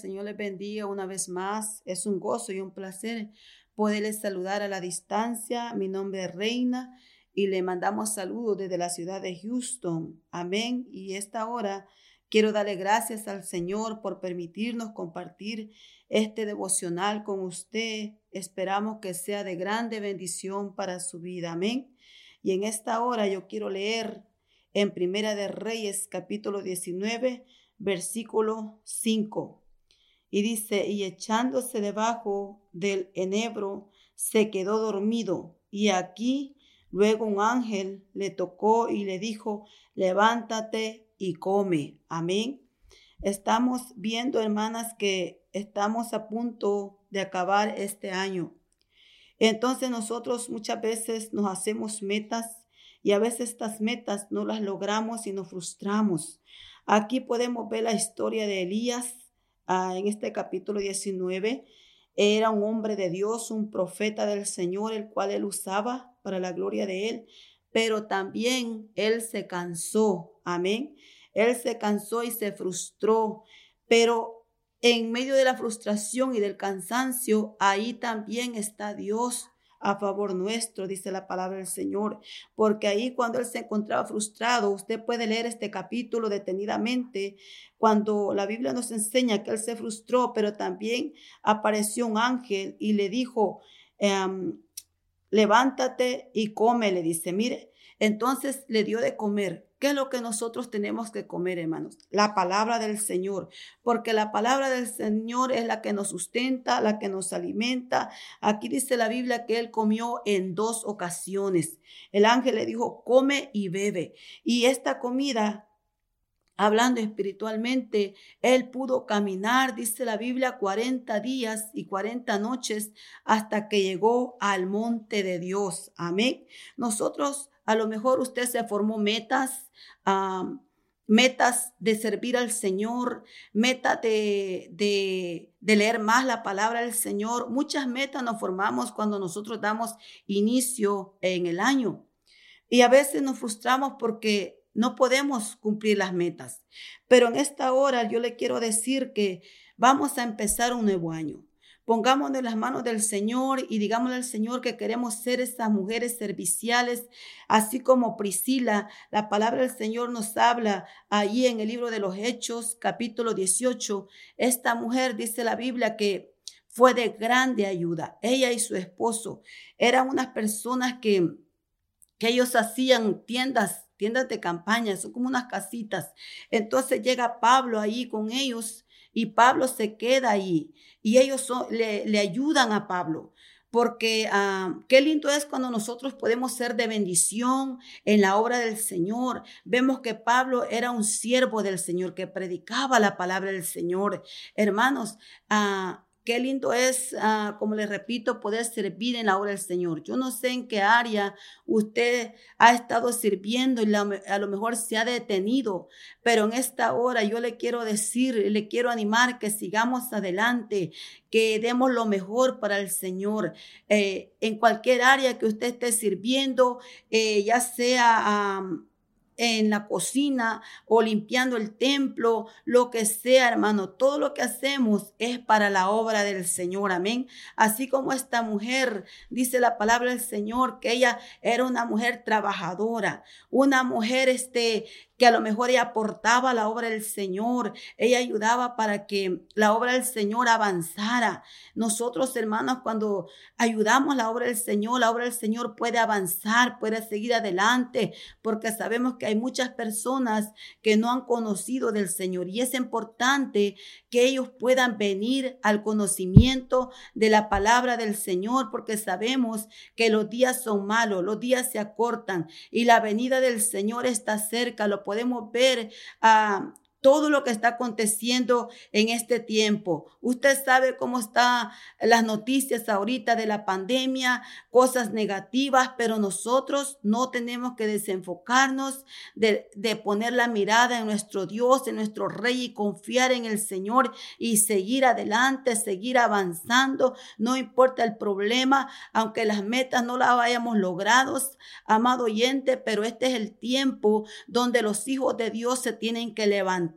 Señor les bendiga una vez más. Es un gozo y un placer poderles saludar a la distancia. Mi nombre es Reina y le mandamos saludos desde la ciudad de Houston. Amén. Y esta hora quiero darle gracias al Señor por permitirnos compartir este devocional con usted. Esperamos que sea de grande bendición para su vida. Amén. Y en esta hora yo quiero leer en Primera de Reyes capítulo 19 versículo 5. Y dice, y echándose debajo del enebro, se quedó dormido. Y aquí luego un ángel le tocó y le dijo, levántate y come. Amén. Estamos viendo, hermanas, que estamos a punto de acabar este año. Entonces nosotros muchas veces nos hacemos metas y a veces estas metas no las logramos y nos frustramos. Aquí podemos ver la historia de Elías ah, en este capítulo 19. Era un hombre de Dios, un profeta del Señor, el cual él usaba para la gloria de él, pero también él se cansó. Amén. Él se cansó y se frustró, pero en medio de la frustración y del cansancio, ahí también está Dios a favor nuestro, dice la palabra del Señor, porque ahí cuando él se encontraba frustrado, usted puede leer este capítulo detenidamente, cuando la Biblia nos enseña que él se frustró, pero también apareció un ángel y le dijo, em, levántate y come, le dice, mire, entonces le dio de comer ¿Qué es lo que nosotros tenemos que comer, hermanos? La palabra del Señor, porque la palabra del Señor es la que nos sustenta, la que nos alimenta. Aquí dice la Biblia que él comió en dos ocasiones. El ángel le dijo, come y bebe. Y esta comida hablando espiritualmente, él pudo caminar, dice la Biblia, 40 días y 40 noches hasta que llegó al monte de Dios. Amén. Nosotros a lo mejor usted se formó metas, metas de servir al Señor, metas de, de, de, leer más la palabra del Señor. Muchas metas nos formamos cuando nosotros damos inicio en el año. Y a veces nos frustramos porque no podemos cumplir las metas. Pero en esta hora yo le quiero decir que vamos a empezar un nuevo año. Pongámonos en las manos del Señor y digámosle al Señor que queremos ser esas mujeres serviciales, así como Priscila. La palabra del Señor nos habla ahí en el libro de los Hechos, capítulo 18. Esta mujer, dice la Biblia, que fue de grande ayuda. Ella y su esposo eran unas personas que, que ellos hacían tiendas tiendas de campaña, son como unas casitas. Entonces llega Pablo ahí con ellos y Pablo se queda ahí y ellos le, ayudan a Pablo. Porque ah, qué lindo es cuando nosotros podemos ser de bendición en la obra del Señor. Vemos que Pablo era un siervo del Señor que predicaba la palabra del Señor. Hermanos, uh, Qué lindo es, ah, como les repito, poder servir en la obra del Señor. Yo no sé en qué área usted ha estado sirviendo y a lo mejor se ha detenido, pero en esta hora yo le quiero decir, le quiero animar que sigamos adelante, que demos lo mejor para el Señor. Eh, en cualquier área que usted esté sirviendo, eh, ya sea en la cocina o limpiando el templo, lo que sea, hermano, todo lo que hacemos es para la obra del Señor, amén. Así como esta mujer, dice la palabra del Señor, que ella era una mujer trabajadora, una mujer este que a lo mejor ella aportaba la obra del Señor, ella ayudaba para que la obra del Señor avanzara. Nosotros, hermanos, cuando ayudamos la obra del Señor, la obra del Señor puede avanzar, puede seguir adelante, porque sabemos que hay muchas personas que no han conocido del Señor y es importante que ellos puedan venir al conocimiento de la palabra del Señor, porque sabemos que los días son malos, los días se acortan y la venida del Señor está cerca, lo podemos ver a todo lo que está aconteciendo en este tiempo. Usted sabe cómo están las noticias ahorita de la pandemia, cosas negativas, pero nosotros no tenemos que desenfocarnos de, de, poner la mirada en nuestro Dios, en nuestro Rey y confiar en el Señor y seguir adelante, seguir avanzando. No importa el problema, aunque las metas no las hayamos logrado, amado oyente, pero este es el tiempo donde los hijos de Dios se tienen que levantar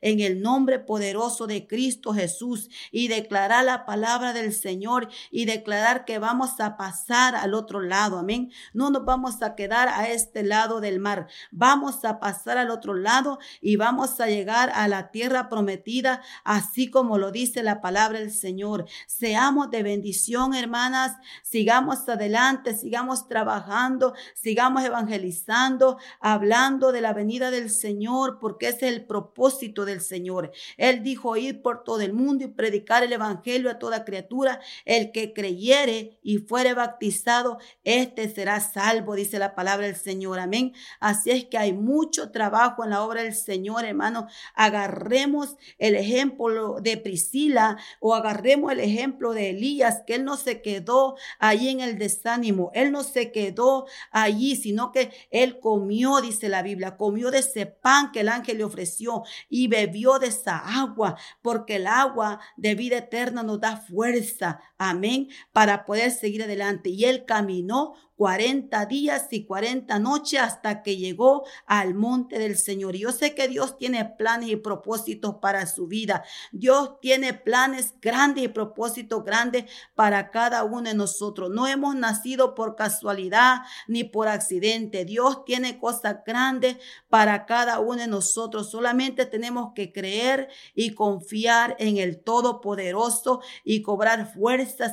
en el nombre poderoso de Cristo Jesús y declarar la palabra del Señor y declarar que vamos a pasar al otro lado. Amén. No nos vamos a quedar a este lado del mar. Vamos a pasar al otro lado y vamos a llegar a la tierra prometida, así como lo dice la palabra del Señor. Seamos de bendición, hermanas. Sigamos adelante, sigamos trabajando, sigamos evangelizando, hablando de la venida del Señor, porque es el propósito del Señor. Él dijo ir por todo el mundo y predicar el evangelio a toda criatura. El que creyere y fuere bautizado, este será salvo, dice la palabra del Señor. Amén. Así es que hay mucho trabajo en la obra del Señor, hermano. Agarremos el ejemplo de Priscila o agarremos el ejemplo de Elías, que él no se quedó allí en el desánimo. Él no se quedó allí, sino que él comió, dice la Biblia, comió de ese pan que el ángel le ofreció y bebió de esa agua, porque el agua de vida eterna nos da fuerza, amén, para poder seguir adelante. Y él caminó 40 días y 40 noches hasta que llegó al monte del Señor. yo sé que Dios tiene planes y propósitos para su vida. Dios tiene planes grandes y propósitos grandes para cada uno de nosotros. No hemos nacido por casualidad ni por accidente. Dios tiene cosas grandes para cada uno de nosotros. Solamente tenemos que creer y confiar en el Todopoderoso y cobrar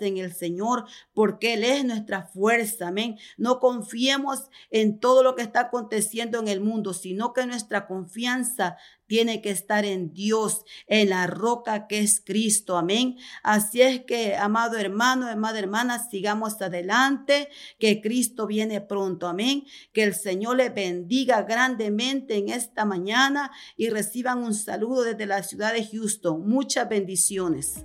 en el Señor porque Él es nuestra fuerza. Amén. No confiemos en todo lo que está aconteciendo en el mundo, sino que nuestra confianza tiene que estar en Dios, en la roca que es Cristo. Amén. Así es que, amado hermano, amada hermana, sigamos adelante, que Cristo viene pronto. Amén. Que el Señor le bendiga grandemente en esta mañana y reciban un saludo desde la ciudad de Houston. Muchas bendiciones.